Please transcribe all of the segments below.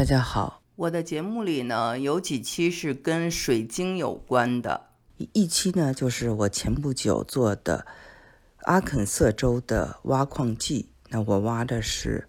大家好，我的节目里呢有几期是跟水晶有关的，一期呢就是我前不久做的阿肯色州的挖矿记，那我挖的是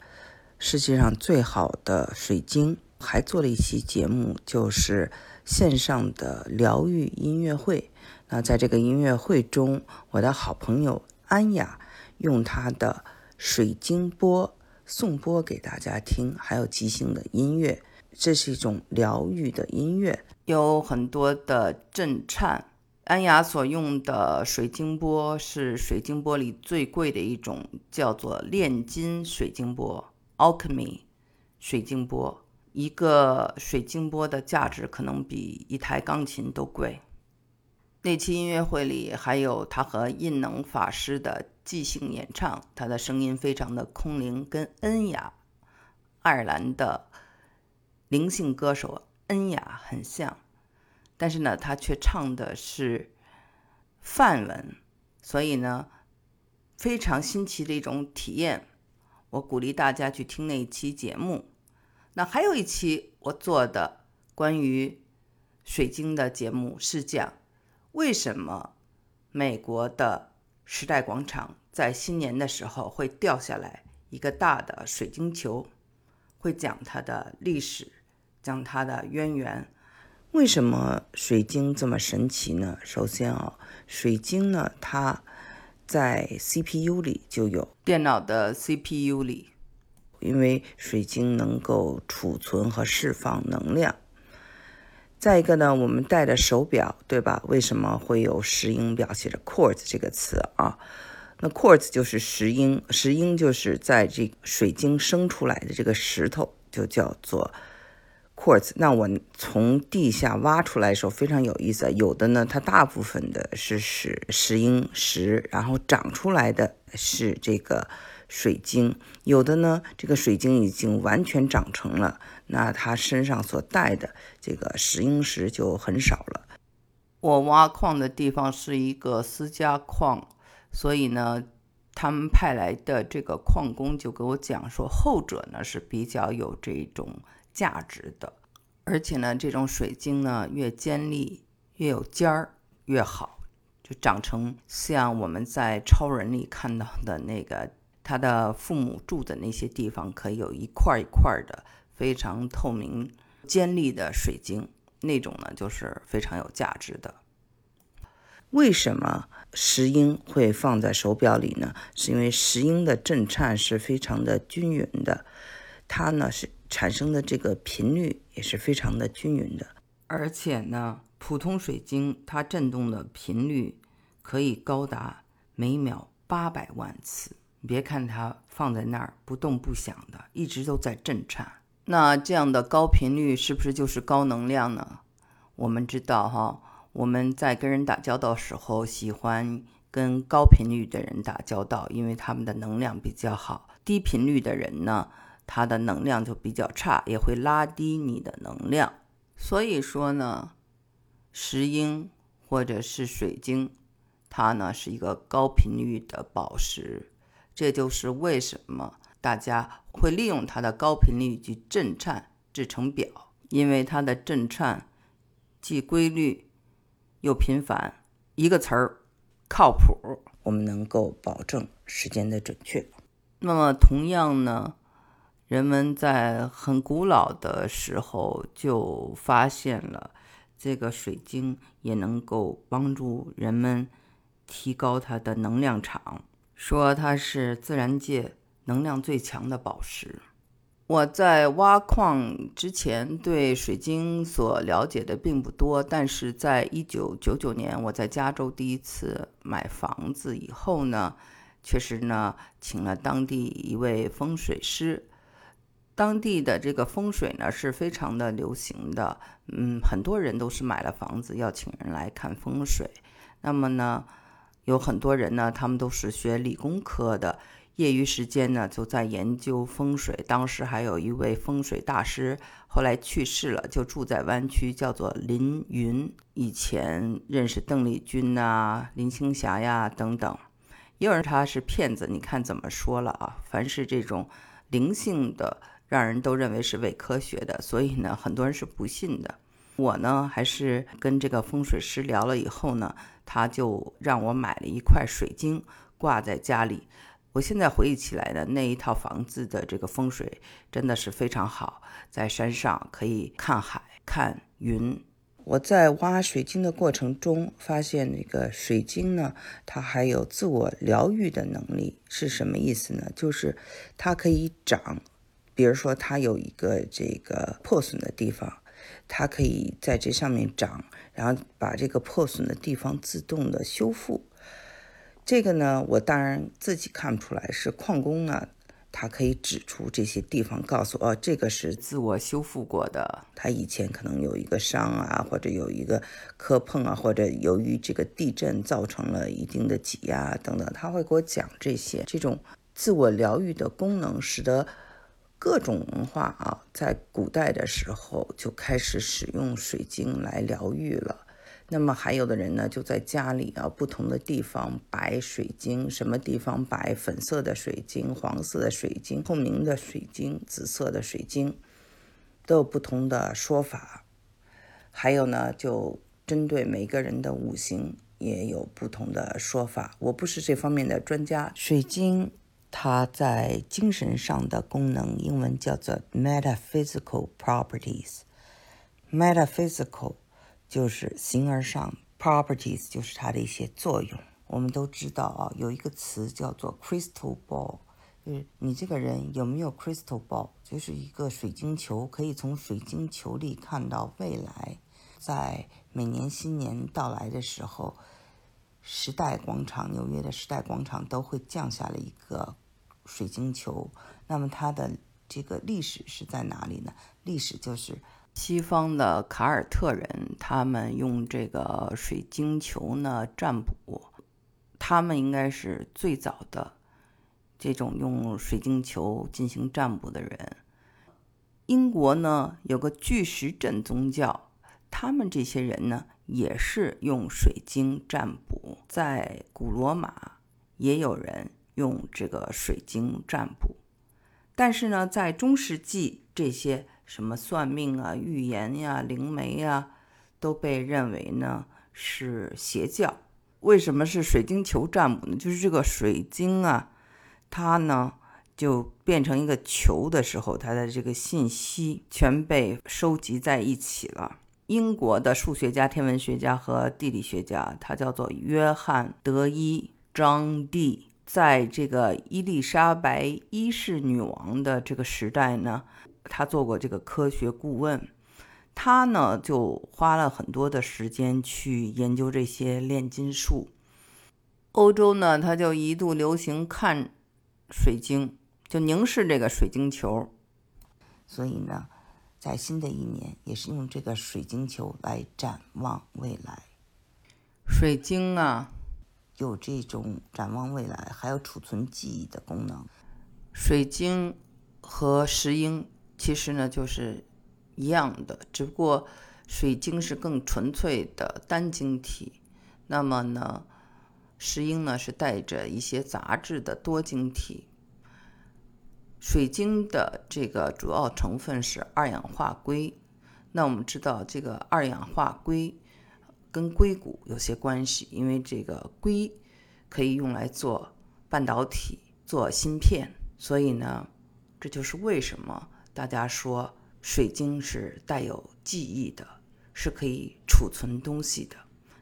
世界上最好的水晶，还做了一期节目，就是线上的疗愈音乐会。那在这个音乐会中，我的好朋友安雅用她的水晶波颂钵给大家听，还有即兴的音乐，这是一种疗愈的音乐，有很多的震颤。安雅所用的水晶波是水晶波里最贵的一种，叫做炼金水晶波 （Alchemy 水晶波）。一个水晶波的价值可能比一台钢琴都贵。那期音乐会里还有他和印能法师的即兴演唱，他的声音非常的空灵，跟恩雅，爱尔兰的灵性歌手恩雅很像，但是呢，他却唱的是梵文，所以呢，非常新奇的一种体验。我鼓励大家去听那一期节目。那还有一期我做的关于水晶的节目是讲。为什么美国的时代广场在新年的时候会掉下来一个大的水晶球？会讲它的历史，讲它的渊源。为什么水晶这么神奇呢？首先啊，水晶呢，它在 CPU 里就有，电脑的 CPU 里，因为水晶能够储存和释放能量。再一个呢，我们戴的手表，对吧？为什么会有石英表写着 quartz 这个词啊？那 quartz 就是石英，石英就是在这水晶生出来的这个石头，就叫做 quartz。那我从地下挖出来的时候非常有意思，有的呢，它大部分的是石石英石，然后长出来的是这个。水晶有的呢，这个水晶已经完全长成了，那它身上所带的这个石英石就很少了。我挖矿的地方是一个私家矿，所以呢，他们派来的这个矿工就给我讲说，后者呢是比较有这种价值的，而且呢，这种水晶呢越尖利越有尖儿越好，就长成像我们在超人里看到的那个。他的父母住的那些地方，可以有一块一块的非常透明、尖利的水晶，那种呢就是非常有价值的。为什么石英会放在手表里呢？是因为石英的震颤是非常的均匀的，它呢是产生的这个频率也是非常的均匀的，而且呢，普通水晶它震动的频率可以高达每秒八百万次。别看它放在那儿不动不响的，一直都在震颤。那这样的高频率是不是就是高能量呢？我们知道哈，我们在跟人打交道时候，喜欢跟高频率的人打交道，因为他们的能量比较好。低频率的人呢，他的能量就比较差，也会拉低你的能量。所以说呢，石英或者是水晶，它呢是一个高频率的宝石。这就是为什么大家会利用它的高频率去震颤制成表，因为它的震颤既规律又频繁。一个词儿，靠谱，我们能够保证时间的准确。那么，同样呢，人们在很古老的时候就发现了这个水晶也能够帮助人们提高它的能量场。说它是自然界能量最强的宝石。我在挖矿之前对水晶所了解的并不多，但是在一九九九年我在加州第一次买房子以后呢，确实呢请了当地一位风水师。当地的这个风水呢是非常的流行的，嗯，很多人都是买了房子要请人来看风水。那么呢？有很多人呢，他们都是学理工科的，业余时间呢就在研究风水。当时还有一位风水大师，后来去世了，就住在湾区，叫做林云。以前认识邓丽君呐、林青霞呀等等。也有人他是骗子，你看怎么说了啊？凡是这种灵性的让人都认为是伪科学的，所以呢，很多人是不信的。我呢，还是跟这个风水师聊了以后呢，他就让我买了一块水晶挂在家里。我现在回忆起来呢，那一套房子的这个风水真的是非常好，在山上可以看海、看云。我在挖水晶的过程中，发现那个水晶呢，它还有自我疗愈的能力，是什么意思呢？就是它可以长，比如说它有一个这个破损的地方。它可以在这上面长，然后把这个破损的地方自动的修复。这个呢，我当然自己看不出来，是矿工呢，他可以指出这些地方，告诉哦，这个是自我修复过的。他以前可能有一个伤啊，或者有一个磕碰啊，或者由于这个地震造成了一定的挤压等等，他会给我讲这些。这种自我疗愈的功能，使得。各种文化啊，在古代的时候就开始使用水晶来疗愈了。那么还有的人呢，就在家里啊，不同的地方摆水晶，什么地方摆粉色的水晶、黄色的水晶、透明的水晶、紫色的水晶，都有不同的说法。还有呢，就针对每个人的五行也有不同的说法。我不是这方面的专家，水晶。它在精神上的功能，英文叫做 metaphysical properties。metaphysical 就是形而上，properties 就是它的一些作用。我们都知道啊，有一个词叫做 crystal ball，就是你这个人有没有 crystal ball，就是一个水晶球，可以从水晶球里看到未来。在每年新年到来的时候，时代广场，纽约的时代广场都会降下了一个。水晶球，那么它的这个历史是在哪里呢？历史就是西方的凯尔特人，他们用这个水晶球呢占卜，他们应该是最早的这种用水晶球进行占卜的人。英国呢有个巨石阵宗教，他们这些人呢也是用水晶占卜。在古罗马也有人。用这个水晶占卜，但是呢，在中世纪，这些什么算命啊、预言呀、灵媒呀，都被认为呢是邪教。为什么是水晶球占卜呢？就是这个水晶啊，它呢就变成一个球的时候，它的这个信息全被收集在一起了。英国的数学家、天文学家和地理学家，他叫做约翰·德伊·张蒂。在这个伊丽莎白一世女王的这个时代呢，他做过这个科学顾问，他呢就花了很多的时间去研究这些炼金术。欧洲呢，他就一度流行看水晶，就凝视这个水晶球。所以呢，在新的一年也是用这个水晶球来展望未来。水晶啊。有这种展望未来，还有储存记忆的功能。水晶和石英其实呢就是一样的，只不过水晶是更纯粹的单晶体，那么呢，石英呢是带着一些杂质的多晶体。水晶的这个主要成分是二氧化硅，那我们知道这个二氧化硅。跟硅谷有些关系，因为这个硅可以用来做半导体、做芯片，所以呢，这就是为什么大家说水晶是带有记忆的，是可以储存东西的。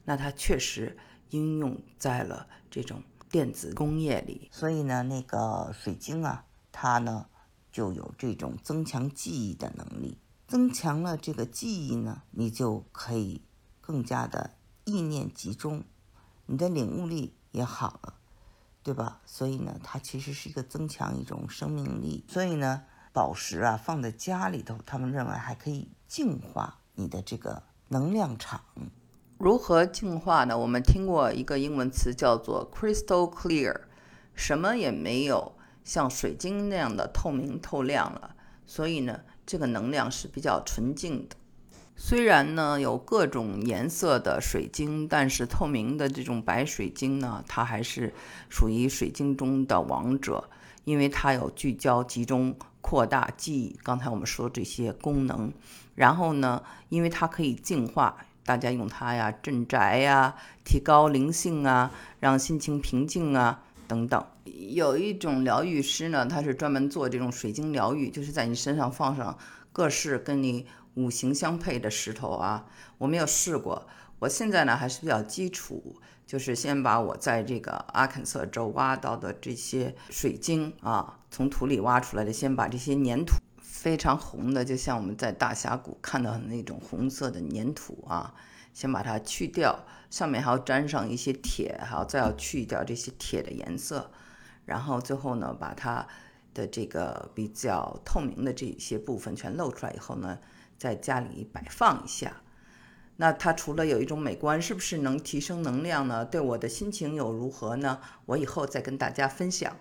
那它确实应用在了这种电子工业里，所以呢，那个水晶啊，它呢就有这种增强记忆的能力。增强了这个记忆呢，你就可以。更加的意念集中，你的领悟力也好了，对吧？所以呢，它其实是一个增强一种生命力。所以呢，宝石啊放在家里头，他们认为还可以净化你的这个能量场。如何净化呢？我们听过一个英文词叫做 crystal clear，什么也没有像水晶那样的透明透亮了。所以呢，这个能量是比较纯净的。虽然呢有各种颜色的水晶，但是透明的这种白水晶呢，它还是属于水晶中的王者，因为它有聚焦、集中、扩大记忆，刚才我们说这些功能。然后呢，因为它可以净化，大家用它呀镇宅呀，提高灵性啊，让心情平静啊等等。有一种疗愈师呢，他是专门做这种水晶疗愈，就是在你身上放上各式跟你五行相配的石头啊。我没有试过，我现在呢还是比较基础。就是先把我在这个阿肯色州挖到的这些水晶啊，从土里挖出来的，先把这些粘土非常红的，就像我们在大峡谷看到的那种红色的粘土啊，先把它去掉，上面还要沾上一些铁，还要再要去掉这些铁的颜色，然后最后呢，把它的这个比较透明的这些部分全露出来以后呢，在家里摆放一下。那它除了有一种美观，是不是能提升能量呢？对我的心情又如何呢？我以后再跟大家分享。